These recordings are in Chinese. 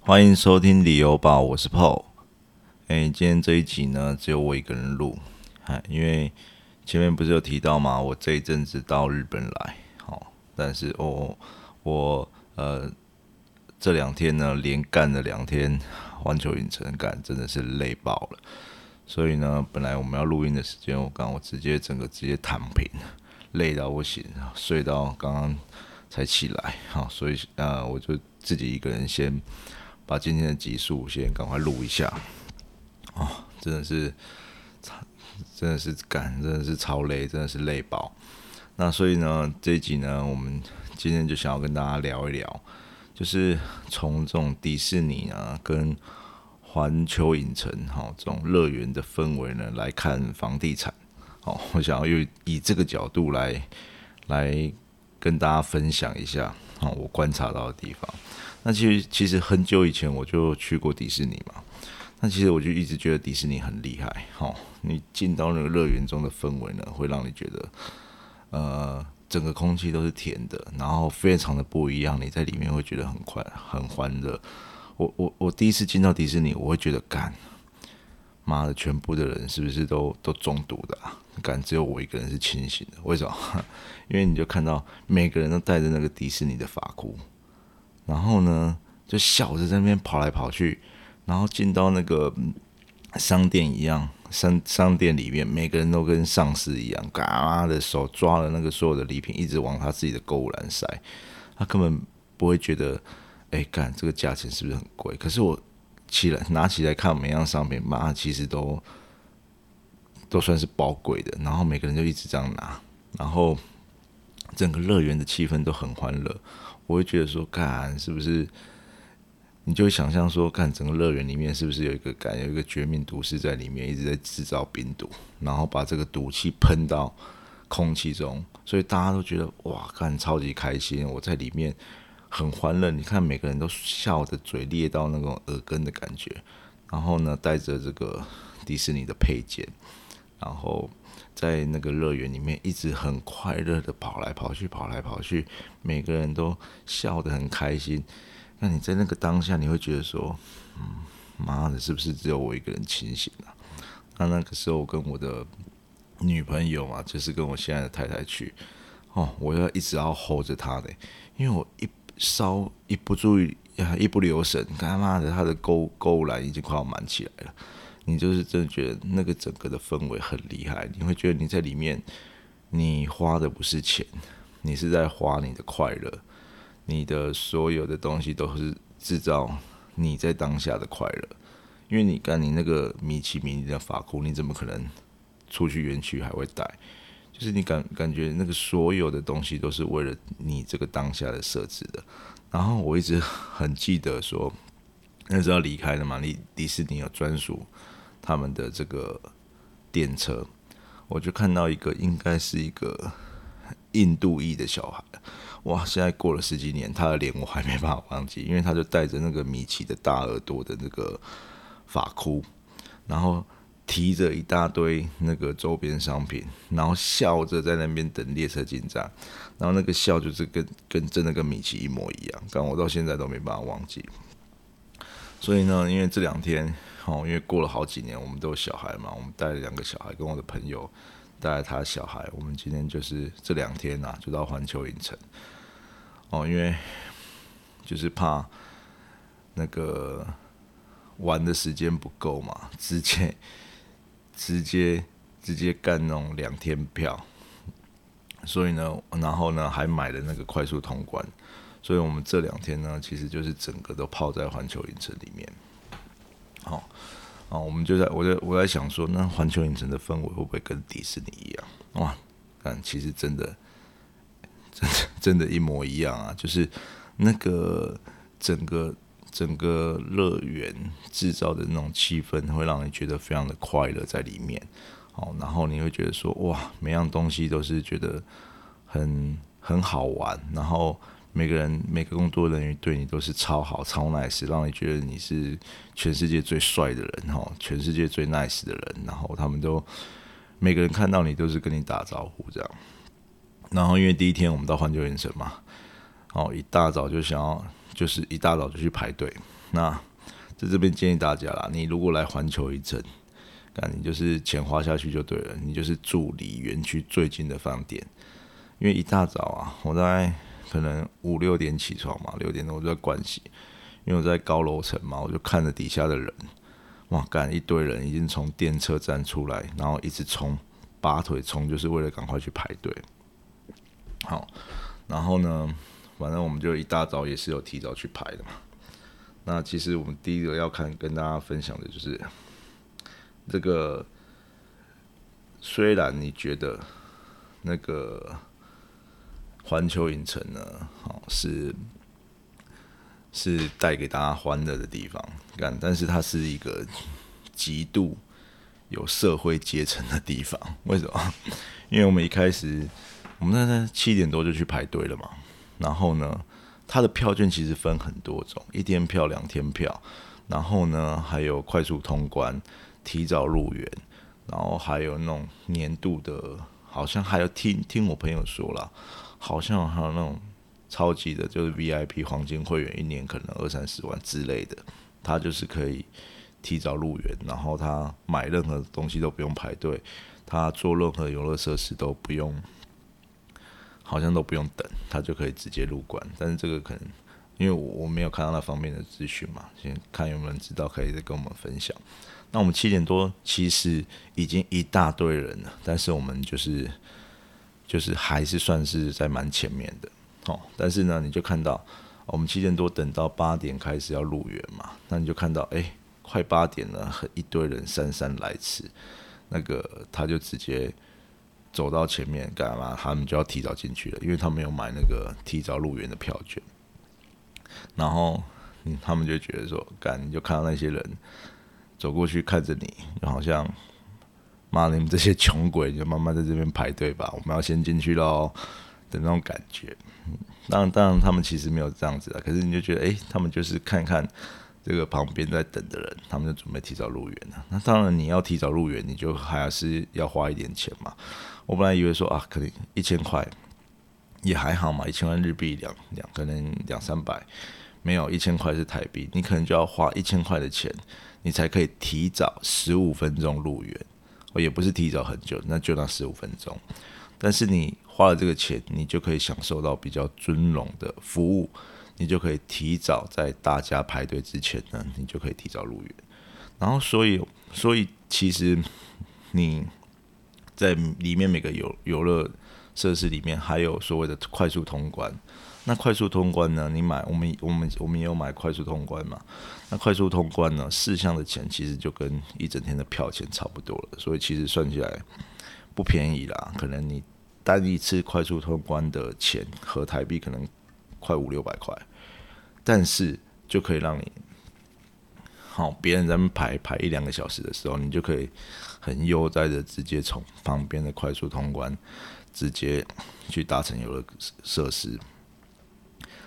欢迎收听理由吧，我是 Paul。哎，今天这一集呢，只有我一个人录，哎，因为前面不是有提到吗，我这一阵子到日本来，好，但是哦，我呃这两天呢，连干了两天环球影城，干真的是累爆了。所以呢，本来我们要录音的时间，我刚我直接整个直接躺平，累到不行，睡到刚刚才起来，好，所以呃，我就自己一个人先。把今天的集数先赶快录一下，哦，真的是，真的是赶，真的是超累，真的是累爆。那所以呢，这一集呢，我们今天就想要跟大家聊一聊，就是从这种迪士尼啊，跟环球影城哈这种乐园的氛围呢来看房地产。哦，我想要用以这个角度来来跟大家分享一下，哦，我观察到的地方。那其实其实很久以前我就去过迪士尼嘛，那其实我就一直觉得迪士尼很厉害，哈，你进到那个乐园中的氛围呢，会让你觉得，呃，整个空气都是甜的，然后非常的不一样，你在里面会觉得很快很欢乐。我我我第一次进到迪士尼，我会觉得，干，妈的，全部的人是不是都都中毒的啊？干，只有我一个人是清醒的，为什么？因为你就看到每个人都带着那个迪士尼的发箍。然后呢，就笑着在那边跑来跑去，然后进到那个商店一样，商商店里面，每个人都跟丧尸一样，嘎的手抓了那个所有的礼品，一直往他自己的购物篮塞。他根本不会觉得，哎，干这个价钱是不是很贵？可是我起来拿起来看每样商品，妈，其实都都算是宝贵的。然后每个人就一直这样拿，然后整个乐园的气氛都很欢乐。我会觉得说，看是不是，你就想象说，看整个乐园里面是不是有一个感，有一个绝命毒师在里面一直在制造病毒，然后把这个毒气喷到空气中，所以大家都觉得哇，看超级开心，我在里面很欢乐。你看每个人都笑的嘴裂到那种耳根的感觉，然后呢，带着这个迪士尼的配件，然后。在那个乐园里面，一直很快乐的跑来跑去，跑来跑去，每个人都笑得很开心。那你在那个当下，你会觉得说，嗯，妈的，是不是只有我一个人清醒啊？那那个时候，我跟我的女朋友嘛，就是跟我现在的太太去，哦，我要一直要 hold 着她的，因为我一稍一不注意，一不留神，他妈的，他的勾勾栏已经快要满起来了。你就是真的觉得那个整个的氛围很厉害，你会觉得你在里面，你花的不是钱，你是在花你的快乐，你的所有的东西都是制造你在当下的快乐。因为你看你那个米奇米妮的法箍，你怎么可能出去园区还会戴？就是你感感觉那个所有的东西都是为了你这个当下的设置的。然后我一直很记得说，那时候离开了嘛，你迪士尼有专属。他们的这个电车，我就看到一个，应该是一个印度裔的小孩，哇！现在过了十几年，他的脸我还没办法忘记，因为他就带着那个米奇的大耳朵的那个发箍，然后提着一大堆那个周边商品，然后笑着在那边等列车进站，然后那个笑就是跟跟真的跟米奇一模一样，但我到现在都没办法忘记。所以呢，因为这两天。哦，因为过了好几年，我们都有小孩嘛，我们带了两个小孩，跟我的朋友带了他小孩，我们今天就是这两天呐，就到环球影城。哦，因为就是怕那个玩的时间不够嘛，之前直接直接干那种两天票，所以呢，然后呢还买了那个快速通关，所以我们这两天呢，其实就是整个都泡在环球影城里面。好，啊，我们就在，我在我在想说，那环球影城的氛围会不会跟迪士尼一样？哇，但其实真的，真的真的，一模一样啊！就是那个整个整个乐园制造的那种气氛，会让你觉得非常的快乐在里面。好，然后你会觉得说，哇，每样东西都是觉得很很好玩，然后。每个人每个工作人员对你都是超好超 nice，让你觉得你是全世界最帅的人哈，全世界最 nice 的人，然后他们都每个人看到你都是跟你打招呼这样。然后因为第一天我们到环球影城嘛，哦，一大早就想要，就是一大早就去排队。那在这边建议大家啦，你如果来环球影城，那你就是钱花下去就对了，你就是住离园区最近的饭店。因为一大早啊，我在可能五六点起床嘛，六点钟我就在关洗，因为我在高楼层嘛，我就看着底下的人。哇，干一堆人已经从电车站出来，然后一直冲，拔腿冲，就是为了赶快去排队。好，然后呢，反正我们就一大早也是有提早去排的嘛。那其实我们第一个要看跟大家分享的就是这个，虽然你觉得那个环球影城呢，好是。是带给大家欢乐的地方，但，但是它是一个极度有社会阶层的地方。为什么？因为我们一开始，我们那在七点多就去排队了嘛。然后呢，它的票券其实分很多种，一天票、两天票，然后呢还有快速通关、提早入园，然后还有那种年度的，好像还有听听我朋友说了，好像还有那种。超级的，就是 VIP 黄金会员，一年可能二三十万之类的，他就是可以提早入园，然后他买任何东西都不用排队，他做任何游乐设施都不用，好像都不用等，他就可以直接入馆。但是这个可能因为我没有看到那方面的资讯嘛，先看有没有人知道，可以再跟我们分享。那我们七点多其实已经一大堆人了，但是我们就是就是还是算是在蛮前面的。哦，但是呢，你就看到我们七点多等到八点开始要入园嘛，那你就看到哎，快八点了，一堆人姗姗来迟，那个他就直接走到前面干嘛？他们就要提早进去了，因为他们有买那个提早入园的票券。然后嗯，他们就觉得说，干你就看到那些人走过去看着你，好像妈你们这些穷鬼，就慢慢在这边排队吧，我们要先进去喽。的那种感觉，当然，当然，他们其实没有这样子的。可是你就觉得，哎，他们就是看看这个旁边在等的人，他们就准备提早入园了。那当然，你要提早入园，你就还是要花一点钱嘛。我本来以为说啊，可能一千块也还好嘛，一千万日币两两，可能两三百，没有一千块是台币，你可能就要花一千块的钱，你才可以提早十五分钟入园。哦，也不是提早很久，那就那十五分钟。但是你花了这个钱，你就可以享受到比较尊荣的服务，你就可以提早在大家排队之前呢，你就可以提早入园。然后，所以，所以其实你在里面每个游游乐设施里面，还有所谓的快速通关。那快速通关呢？你买我们我们我们也有买快速通关嘛？那快速通关呢？四项的钱其实就跟一整天的票钱差不多了，所以其实算起来不便宜啦。可能你。单一次快速通关的钱和台币可能快五六百块，但是就可以让你好，别人在那排排一两个小时的时候，你就可以很悠哉的直接从旁边的快速通关直接去搭乘游乐设施。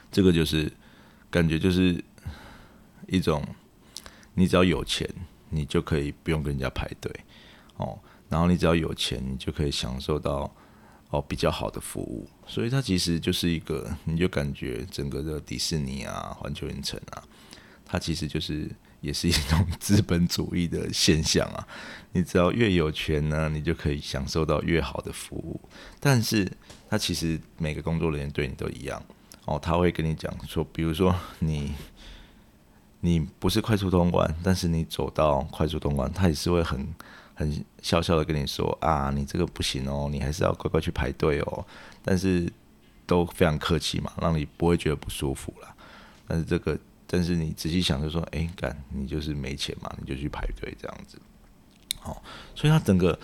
这个就是感觉就是一种，你只要有钱，你就可以不用跟人家排队哦，然后你只要有钱，你就可以享受到。哦，比较好的服务，所以它其实就是一个，你就感觉整个的迪士尼啊、环球影城啊，它其实就是也是一种资本主义的现象啊。你只要越有钱呢，你就可以享受到越好的服务。但是他其实每个工作人员对你都一样哦，他会跟你讲说，比如说你你不是快速通关，但是你走到快速通关，他也是会很。很笑笑的跟你说啊，你这个不行哦，你还是要乖乖去排队哦。但是都非常客气嘛，让你不会觉得不舒服啦。但是这个，但是你仔细想就说，哎，干，你就是没钱嘛，你就去排队这样子。好，所以它整个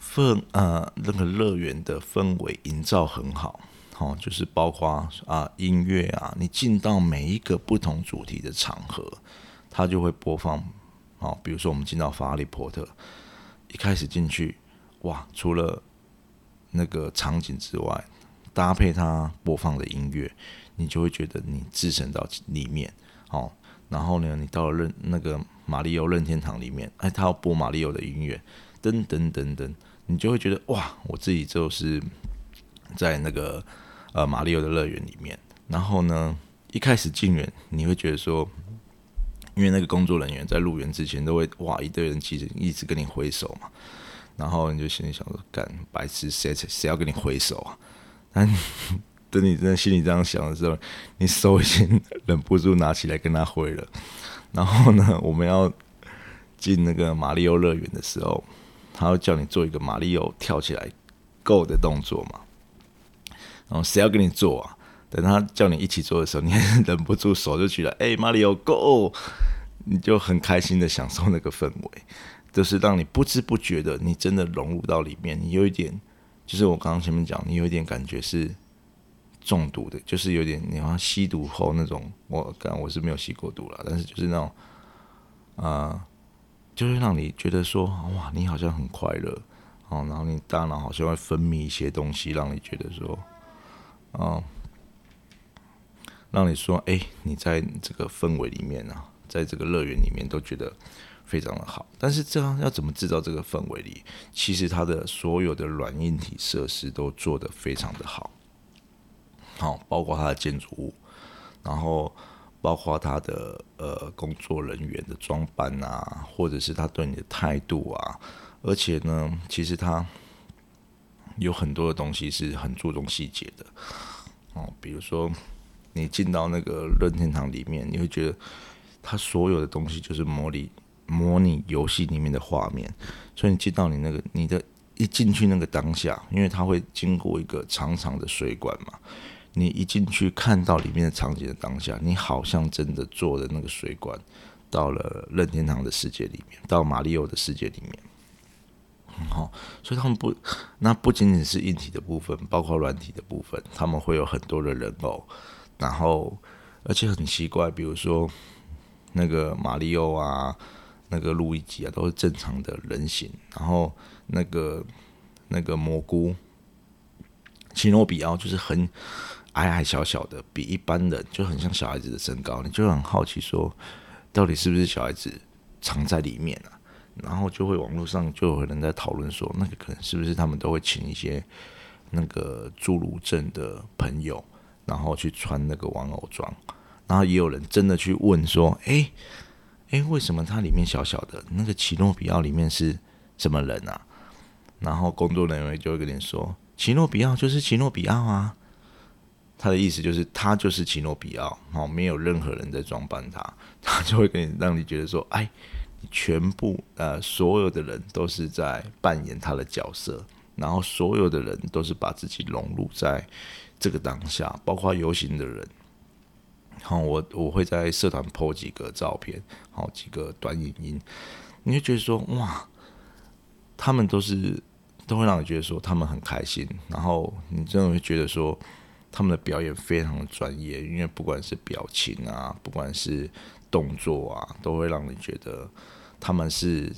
氛呃那个乐园的氛围营造很好，好，就是包括啊音乐啊，你进到每一个不同主题的场合，它就会播放。好，比如说我们进到法利波特。一开始进去，哇！除了那个场景之外，搭配它播放的音乐，你就会觉得你置身到里面。哦，然后呢，你到了任那个马里奥任天堂里面，哎，他要播马里奥的音乐，噔噔噔噔，你就会觉得哇，我自己就是在那个呃马里奥的乐园里面。然后呢，一开始进园，你会觉得说，因为那个工作人员在入园之前都会哇一堆人其实一直跟你挥手嘛，然后你就心里想说，干白痴，谁谁要跟你挥手啊？但等你真的心里这样想的时候，你手已经 忍不住拿起来跟他挥了。然后呢，我们要进那个马里奥乐园的时候，他会叫你做一个马里奥跳起来 Go 的动作嘛。然后谁要跟你做啊？等他叫你一起做的时候，你 忍不住手就举了，哎，马里奥 Go！你就很开心的享受那个氛围，就是让你不知不觉的，你真的融入到里面。你有一点，就是我刚刚前面讲，你有一点感觉是。中毒的，就是有点你好像吸毒后那种，我感我是没有吸过毒了，但是就是那种，啊，就是让你觉得说，哇，你好像很快乐哦，然后你大脑好像会分泌一些东西，让你觉得说，哦，让你说，哎，你在这个氛围里面啊，在这个乐园里面都觉得非常的好。但是这样要怎么制造这个氛围里？其实它的所有的软硬体设施都做得非常的好。好，包括它的建筑物，然后包括他的呃工作人员的装扮啊，或者是他对你的态度啊，而且呢，其实他有很多的东西是很注重细节的哦。比如说，你进到那个任天堂里面，你会觉得它所有的东西就是模拟模拟游戏里面的画面，所以你进到你那个你的一进去那个当下，因为它会经过一个长长的水管嘛。你一进去看到里面的场景的当下，你好像真的坐的那个水管到了任天堂的世界里面，到马里奥的世界里面。好，所以他们不，那不仅仅是硬体的部分，包括软体的部分，他们会有很多的人偶，然后而且很奇怪，比如说那个马里奥啊，那个路易吉啊，都是正常的人形，然后那个那个蘑菇奇诺比奥就是很。矮矮小小的，比一般人就很像小孩子的身高，你就很好奇说，到底是不是小孩子藏在里面啊？然后就会网络上就有人在讨论说，那个可能是不是他们都会请一些那个侏儒症的朋友，然后去穿那个玩偶装，然后也有人真的去问说，哎哎，为什么它里面小小的？那个奇诺比奥里面是什么人啊？然后工作人员就会跟你说，奇诺比奥就是奇诺比奥啊。他的意思就是，他就是奇诺比奥，哦，没有任何人在装扮他，他就会给你让你觉得说，哎，你全部呃所有的人都是在扮演他的角色，然后所有的人都是把自己融入在这个当下，包括游行的人。好，我我会在社团 po 几个照片，好几个短影音，你会觉得说，哇，他们都是都会让你觉得说他们很开心，然后你真的会觉得说。他们的表演非常的专业，因为不管是表情啊，不管是动作啊，都会让你觉得他们是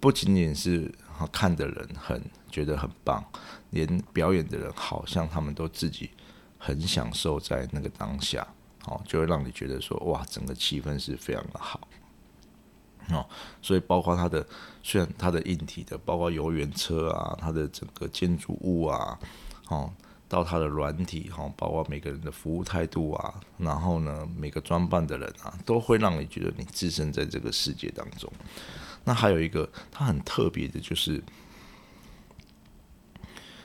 不仅仅是看的人很觉得很棒，连表演的人好像他们都自己很享受在那个当下，哦，就会让你觉得说哇，整个气氛是非常的好哦。所以包括它的虽然它的硬体的，包括游园车啊，它的整个建筑物啊，哦。到他的软体哈，包括每个人的服务态度啊，然后呢，每个装扮的人啊，都会让你觉得你置身在这个世界当中。那还有一个，它很特别的，就是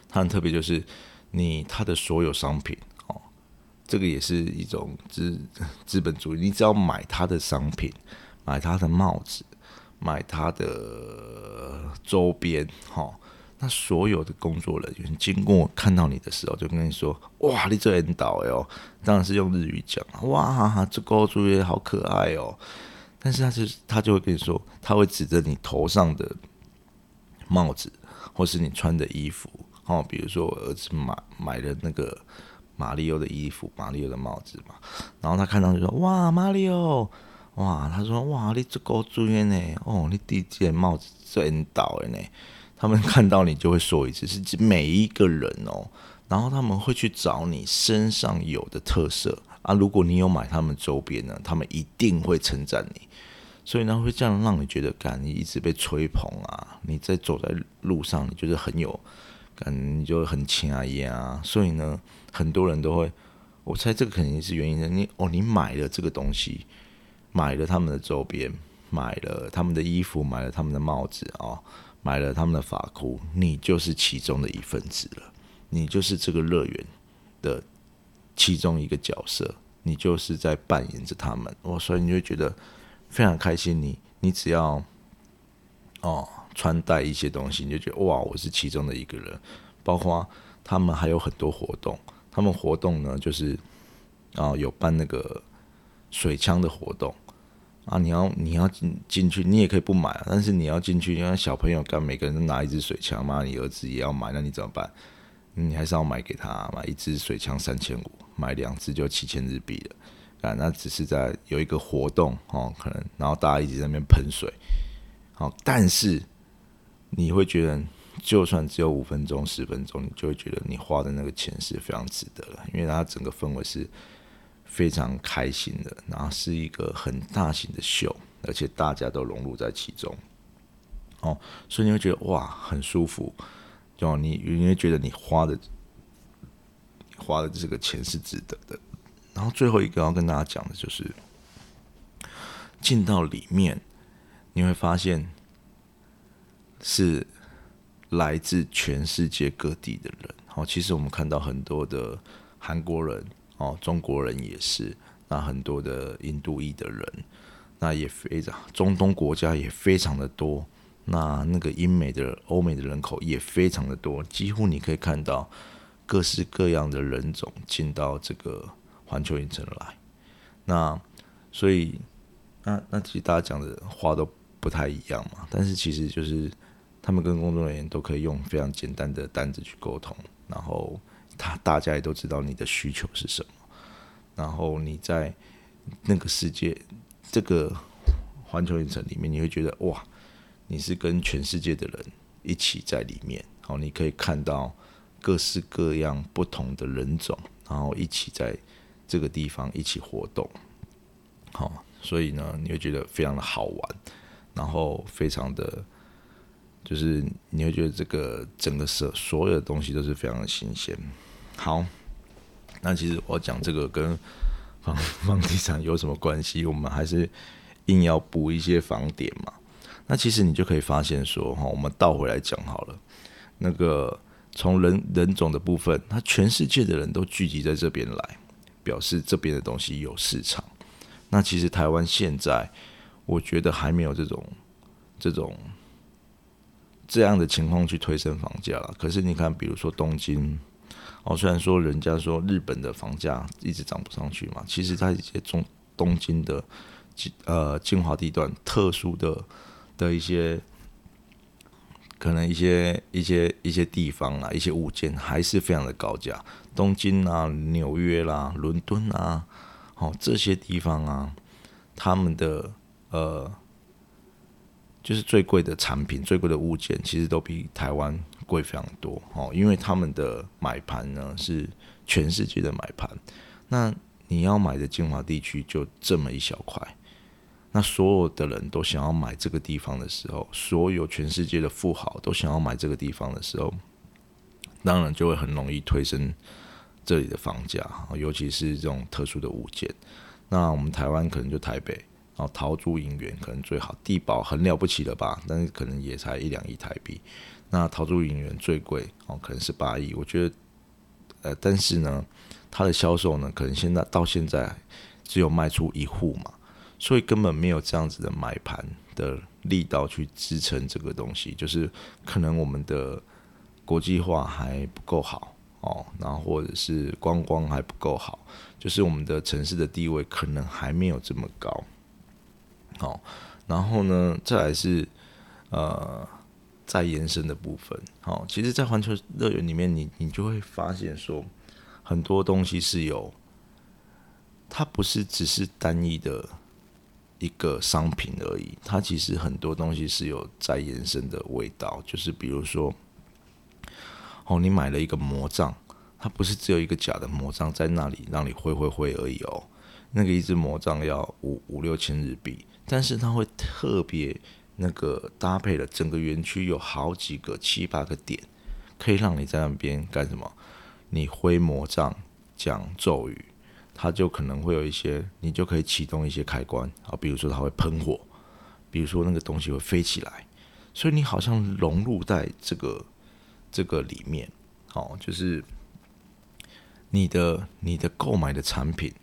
它很特别，就是你它的所有商品哦，这个也是一种资资本主义。你只要买它的商品，买它的帽子，买它的周边，哈。那所有的工作人员经过看到你的时候，就跟你说：“哇，你这人倒哦！”当然是用日语讲哇，这个主角好可爱哦！”但是他是他就会跟你说，他会指着你头上的帽子，或是你穿的衣服哦。比如说，我儿子买买的那个马里奥的衣服、马里奥的帽子嘛。然后他看到就说：“哇，马里奥！哇！”他说：“哇，你这个主角呢？哦，你第一件帽子真倒的呢。”他们看到你就会说一次，是每一个人哦，然后他们会去找你身上有的特色啊。如果你有买他们周边呢，他们一定会称赞你，所以呢会这样让你觉得，感你一直被吹捧啊，你在走在路上，你就是很有感，你就很轻啊。所以呢，很多人都会，我猜这个肯定是原因的。你哦，你买了这个东西，买了他们的周边，买了他们的衣服，买了他们的帽子啊，买了他们的法箍，你就是其中的一份子了。你就是这个乐园的其中一个角色，你就是在扮演着他们。我所以你会觉得非常开心。你你只要哦穿戴一些东西，你就觉得哇，我是其中的一个人。包括他们还有很多活动，他们活动呢就是啊有办那个水枪的活动啊，你要你要进进去，你也可以不买，但是你要进去，因为小朋友干每个人都拿一支水枪嘛，你儿子也要买，那你怎么办？你还是要买给他买一支水枪三千五，买两支就七千日币了啊！那只是在有一个活动哦，可能然后大家一直在那边喷水，好，但是你会觉得，就算只有五分钟、十分钟，你就会觉得你花的那个钱是非常值得的，因为它整个氛围是非常开心的，然后是一个很大型的秀，而且大家都融入在其中，哦，所以你会觉得哇，很舒服。哦，你你会觉得你花的花的这个钱是值得的。然后最后一个要跟大家讲的就是，进到里面你会发现是来自全世界各地的人。好，其实我们看到很多的韩国人哦，中国人也是，那很多的印度裔的人，那也非常中东国家也非常的多。那那个英美的、欧美的人口也非常的多，几乎你可以看到各式各样的人种进到这个环球影城来。那所以，那那其实大家讲的话都不太一样嘛。但是其实就是他们跟工作人员都可以用非常简单的单子去沟通，然后他大家也都知道你的需求是什么。然后你在那个世界这个环球影城里面，你会觉得哇！你是跟全世界的人一起在里面，好，你可以看到各式各样不同的人种，然后一起在这个地方一起活动，好，所以呢，你会觉得非常的好玩，然后非常的，就是你会觉得这个整个社所有的东西都是非常的新鲜。好，那其实我讲这个跟房房地产有什么关系？我们还是硬要补一些房点嘛。那其实你就可以发现说，哈，我们倒回来讲好了，那个从人人种的部分，他全世界的人都聚集在这边来，表示这边的东西有市场。那其实台湾现在，我觉得还没有这种这种这样的情况去推升房价了。可是你看，比如说东京，哦，虽然说人家说日本的房价一直涨不上去嘛，其实它一些中东京的呃精华地段特殊的。的一些可能一些一些一些地方啊，一些物件还是非常的高价。东京啊、纽约啦、伦敦啊，哦这些地方啊，他们的呃，就是最贵的产品、最贵的物件，其实都比台湾贵非常多哦。因为他们的买盘呢是全世界的买盘，那你要买的精华地区就这么一小块。那所有的人都想要买这个地方的时候，所有全世界的富豪都想要买这个地方的时候，当然就会很容易推升这里的房价，尤其是这种特殊的物件。那我们台湾可能就台北，然后桃竹银元可能最好，地保很了不起了吧？但是可能也才一两亿台币。那桃竹影园最贵哦，可能是八亿。我觉得，呃，但是呢，它的销售呢，可能现在到现在只有卖出一户嘛。所以根本没有这样子的买盘的力道去支撑这个东西，就是可能我们的国际化还不够好哦，然后或者是观光还不够好，就是我们的城市的地位可能还没有这么高。好，然后呢，再来是呃再延伸的部分。好，其实，在环球乐园里面，你你就会发现说，很多东西是有，它不是只是单一的。一个商品而已，它其实很多东西是有在延伸的味道，就是比如说，哦，你买了一个魔杖，它不是只有一个假的魔杖在那里让你挥挥挥而已哦，那个一支魔杖要五五六千日币，但是它会特别那个搭配了整个园区有好几个七八个点，可以让你在那边干什么？你挥魔杖、讲咒语，它就可能会有一些，你就可以启动一些开关啊，比如说它会喷火，比如说那个东西会飞起来，所以你好像融入在这个这个里面，哦，就是你的你的购买的产品，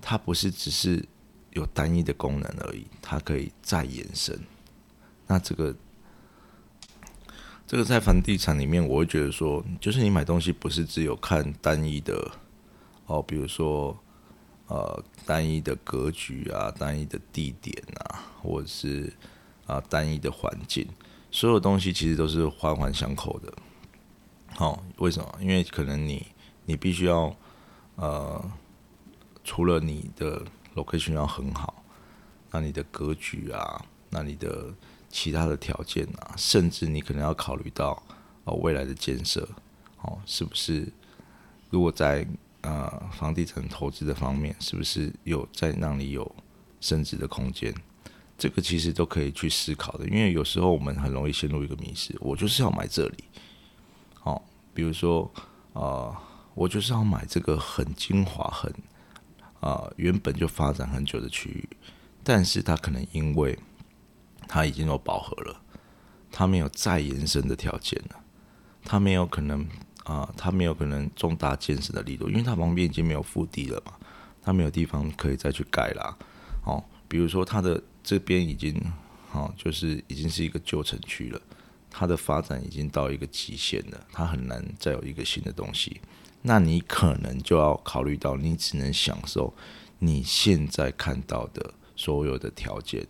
它不是只是有单一的功能而已，它可以再延伸。那这个，这个在房地产里面，我会觉得说，就是你买东西不是只有看单一的哦，比如说呃单一的格局啊，单一的地点啊，或者是啊单一的环境，所有东西其实都是环环相扣的。好，为什么？因为可能你你必须要呃，除了你的 location 要很好，那你的格局啊，那你的其他的条件啊，甚至你可能要考虑到哦未来的建设，哦是不是？如果在呃房地产投资的方面，是不是有在让你有升值的空间？这个其实都可以去思考的。因为有时候我们很容易陷入一个迷失，我就是要买这里，哦，比如说呃我就是要买这个很精华、很啊原本就发展很久的区域，但是它可能因为它已经有饱和了，它没有再延伸的条件了，它没有可能啊，它没有可能重大建设的力度，因为它旁边已经没有腹地了嘛，它没有地方可以再去盖啦。哦，比如说它的这边已经，哦，就是已经是一个旧城区了，它的发展已经到一个极限了，它很难再有一个新的东西，那你可能就要考虑到，你只能享受你现在看到的所有的条件。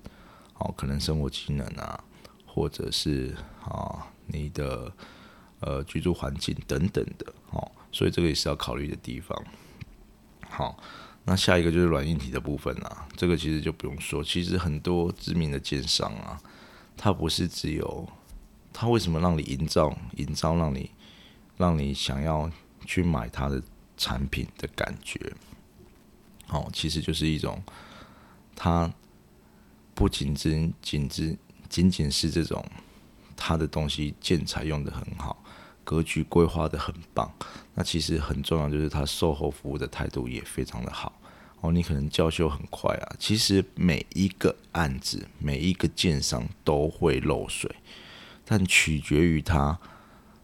哦，可能生活机能啊，或者是啊你的呃居住环境等等的，哦，所以这个也是要考虑的地方。好，那下一个就是软硬体的部分啦，这个其实就不用说，其实很多知名的奸商啊，他不是只有他为什么让你营造营造让你让你想要去买他的产品的感觉，哦，其实就是一种他。不仅仅仅只仅仅是这种，他的东西建材用的很好，格局规划的很棒。那其实很重要就是他售后服务的态度也非常的好。哦，你可能交修很快啊。其实每一个案子，每一个建商都会漏水，但取决于它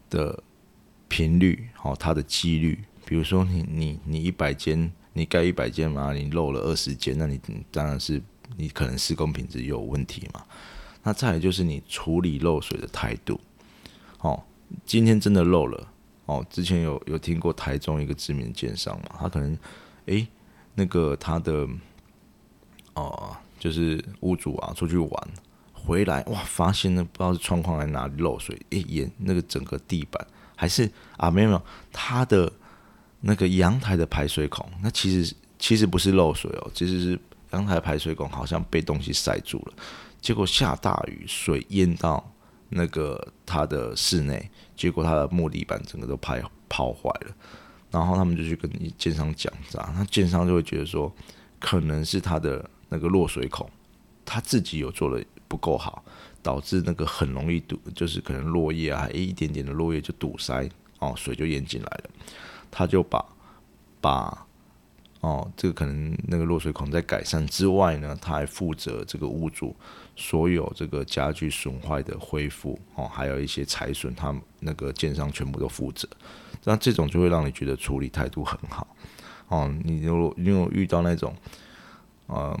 的频率，哦，它的几率。比如说你你你一百间，你盖一百间嘛，你漏了二十间，那你当然是。你可能施工品质有问题嘛？那再来就是你处理漏水的态度。哦，今天真的漏了哦。之前有有听过台中一个知名的建商嘛？他可能诶，那个他的哦，就是屋主啊出去玩回来哇，发现那不知道是窗框在哪里漏水，诶，沿那个整个地板还是啊没有没有，他的那个阳台的排水孔，那其实其实不是漏水哦，其实是。阳台排水孔好像被东西塞住了，结果下大雨，水淹到那个他的室内，结果他的木地板整个都拍泡坏了。然后他们就去跟建商讲，咋？那建商就会觉得说，可能是他的那个落水孔，他自己有做的不够好，导致那个很容易堵，就是可能落叶啊，一点点的落叶就堵塞，哦，水就淹进来了。他就把把。哦，这个可能那个落水孔在改善之外呢，他还负责这个屋主所有这个家具损坏的恢复哦，还有一些财损，他那个建商全部都负责。那这种就会让你觉得处理态度很好哦。你如果因为遇到那种嗯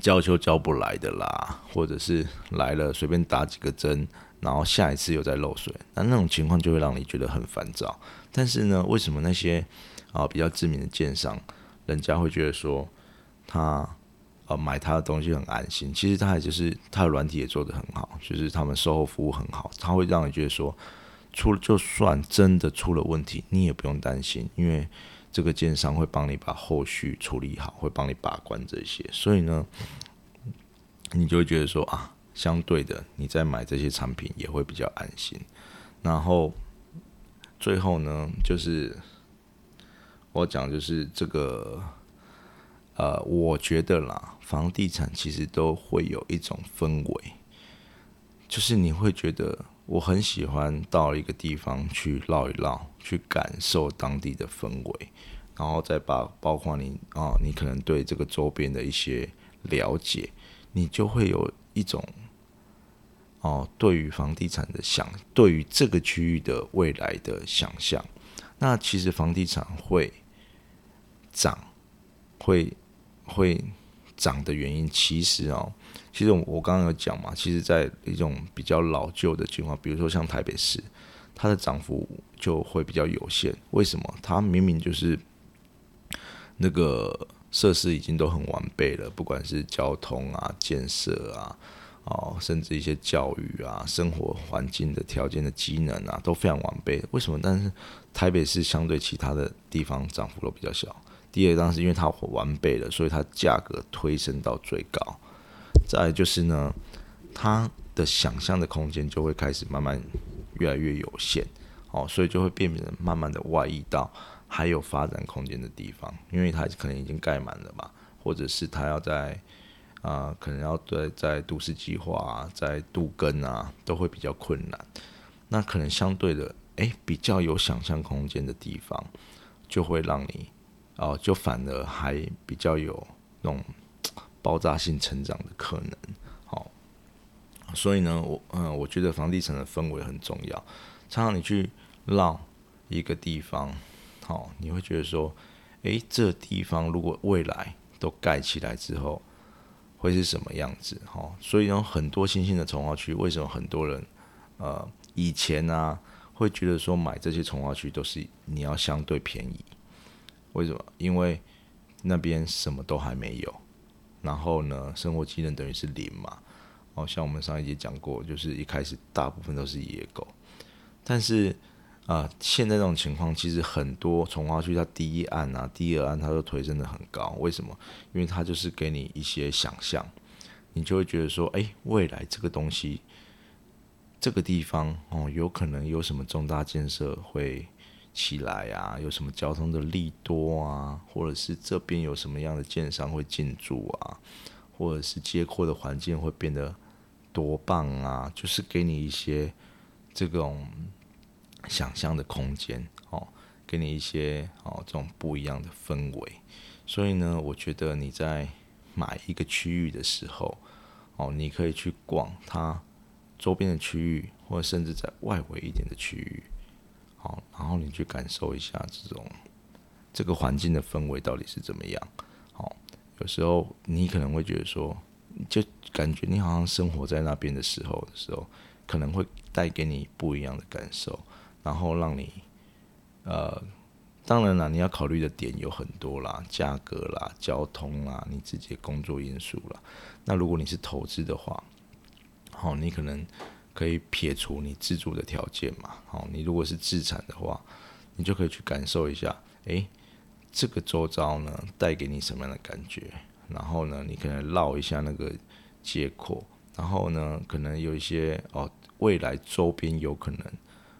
交修交不来的啦，或者是来了随便打几个针，然后下一次又在漏水，那那种情况就会让你觉得很烦躁。但是呢，为什么那些？啊，比较知名的建商，人家会觉得说他呃买他的东西很安心。其实他也就是他的软体也做得很好，就是他们售后服务很好。他会让你觉得说，出就算真的出了问题，你也不用担心，因为这个建商会帮你把后续处理好，会帮你把关这些。所以呢，你就会觉得说啊，相对的你在买这些产品也会比较安心。然后最后呢，就是。我讲就是这个，呃，我觉得啦，房地产其实都会有一种氛围，就是你会觉得我很喜欢到一个地方去绕一绕，去感受当地的氛围，然后再把包括你啊，你可能对这个周边的一些了解，你就会有一种哦，对于房地产的想，对于这个区域的未来的想象。那其实房地产会涨，会会涨的原因，其实哦。其实我刚刚有讲嘛，其实，在一种比较老旧的情况，比如说像台北市，它的涨幅就会比较有限。为什么？它明明就是那个设施已经都很完备了，不管是交通啊、建设啊，哦，甚至一些教育啊、生活环境的条件的机能啊，都非常完备。为什么？但是台北市相对其他的地方涨幅都比较小。第二，当然是因为它完备了，所以它价格推升到最高。再就是呢，他的想象的空间就会开始慢慢越来越有限，哦，所以就会变成慢慢的外溢到还有发展空间的地方，因为它可能已经盖满了嘛，或者是他要在啊，可能要在在都市计划啊，在杜根啊，都会比较困难。那可能相对的，哎，比较有想象空间的地方，就会让你哦，就反而还比较有那种。爆炸性成长的可能，好，所以呢，我嗯，我觉得房地产的氛围很重要。常常你去绕一个地方，好，你会觉得说，诶，这地方如果未来都盖起来之后，会是什么样子？哈，所以有很多新兴的从化区，为什么很多人呃以前呢会觉得说买这些从化区都是你要相对便宜？为什么？因为那边什么都还没有。然后呢，生活机能等于是零嘛。哦，像我们上一节讲过，就是一开始大部分都是野狗。但是啊，现在这种情况，其实很多从化区它第一案啊、第二案它都推升的很高。为什么？因为它就是给你一些想象，你就会觉得说，哎，未来这个东西，这个地方哦，有可能有什么重大建设会。起来啊，有什么交通的利多啊，或者是这边有什么样的建商会进驻啊，或者是街廓的环境会变得多棒啊，就是给你一些这种想象的空间哦，给你一些哦这种不一样的氛围。所以呢，我觉得你在买一个区域的时候，哦，你可以去逛它周边的区域，或者甚至在外围一点的区域。好，然后你去感受一下这种这个环境的氛围到底是怎么样。好，有时候你可能会觉得说，就感觉你好像生活在那边的时候的时候，可能会带给你不一样的感受，然后让你呃，当然了，你要考虑的点有很多啦，价格啦、交通啦、你自己的工作因素啦。那如果你是投资的话，好，你可能。可以撇除你自住的条件嘛？好，你如果是自产的话，你就可以去感受一下，诶，这个周遭呢带给你什么样的感觉？然后呢，你可能绕一下那个街廓，然后呢，可能有一些哦，未来周边有可能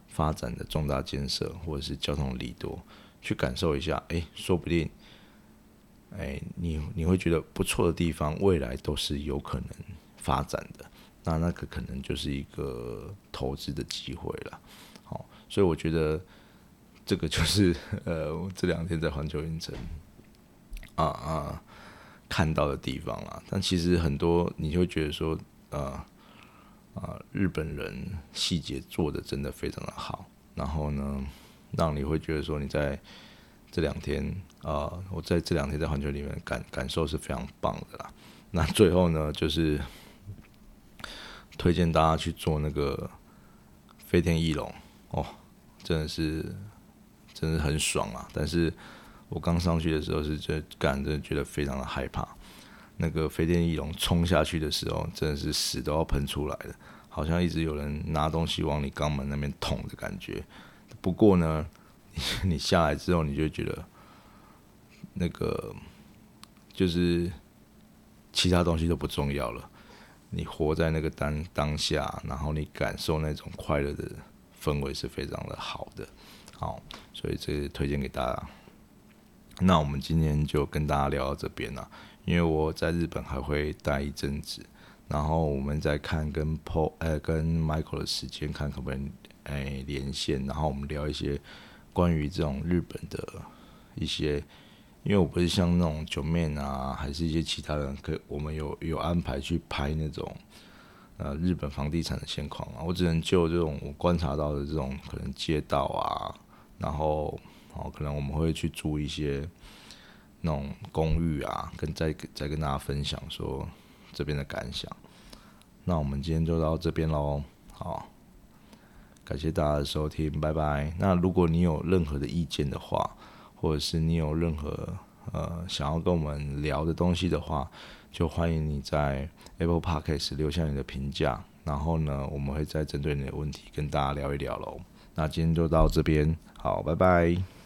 发展的重大建设或者是交通利多，去感受一下，诶，说不定，诶，你你会觉得不错的地方，未来都是有可能发展的。那那个可能就是一个投资的机会了，好，所以我觉得这个就是 呃这两天在环球影城啊啊看到的地方啦。但其实很多你就会觉得说，呃啊日本人细节做的真的非常的好，然后呢，让你会觉得说你在这两天啊，我在这两天在环球里面感感受是非常棒的啦。那最后呢，就是。推荐大家去做那个飞天翼龙哦，真的是真的很爽啊！但是我刚上去的时候是觉得，感真的觉得非常的害怕。那个飞天翼龙冲下去的时候，真的是屎都要喷出来了，好像一直有人拿东西往你肛门那边捅的感觉。不过呢，你下来之后，你就觉得那个就是其他东西都不重要了。你活在那个当当下，然后你感受那种快乐的氛围是非常的好的，好，所以这推荐给大家。那我们今天就跟大家聊到这边了，因为我在日本还会待一阵子，然后我们再看跟 Paul 呃跟 Michael 的时间，看可不可以诶连线，然后我们聊一些关于这种日本的一些，因为我不是像那种九面啊，还是一些其他人，可我们有有安排去拍那种呃日本房地产的现况啊，我只能就这种我观察到的这种可能街道啊，然后哦可能我们会去住一些那种公寓啊，跟再再跟大家分享说这边的感想。那我们今天就到这边喽，好，感谢大家的收听，拜拜。那如果你有任何的意见的话，或者是你有任何呃想要跟我们聊的东西的话，就欢迎你在 Apple Podcast 留下你的评价，然后呢，我们会再针对你的问题跟大家聊一聊喽。那今天就到这边，好，拜拜。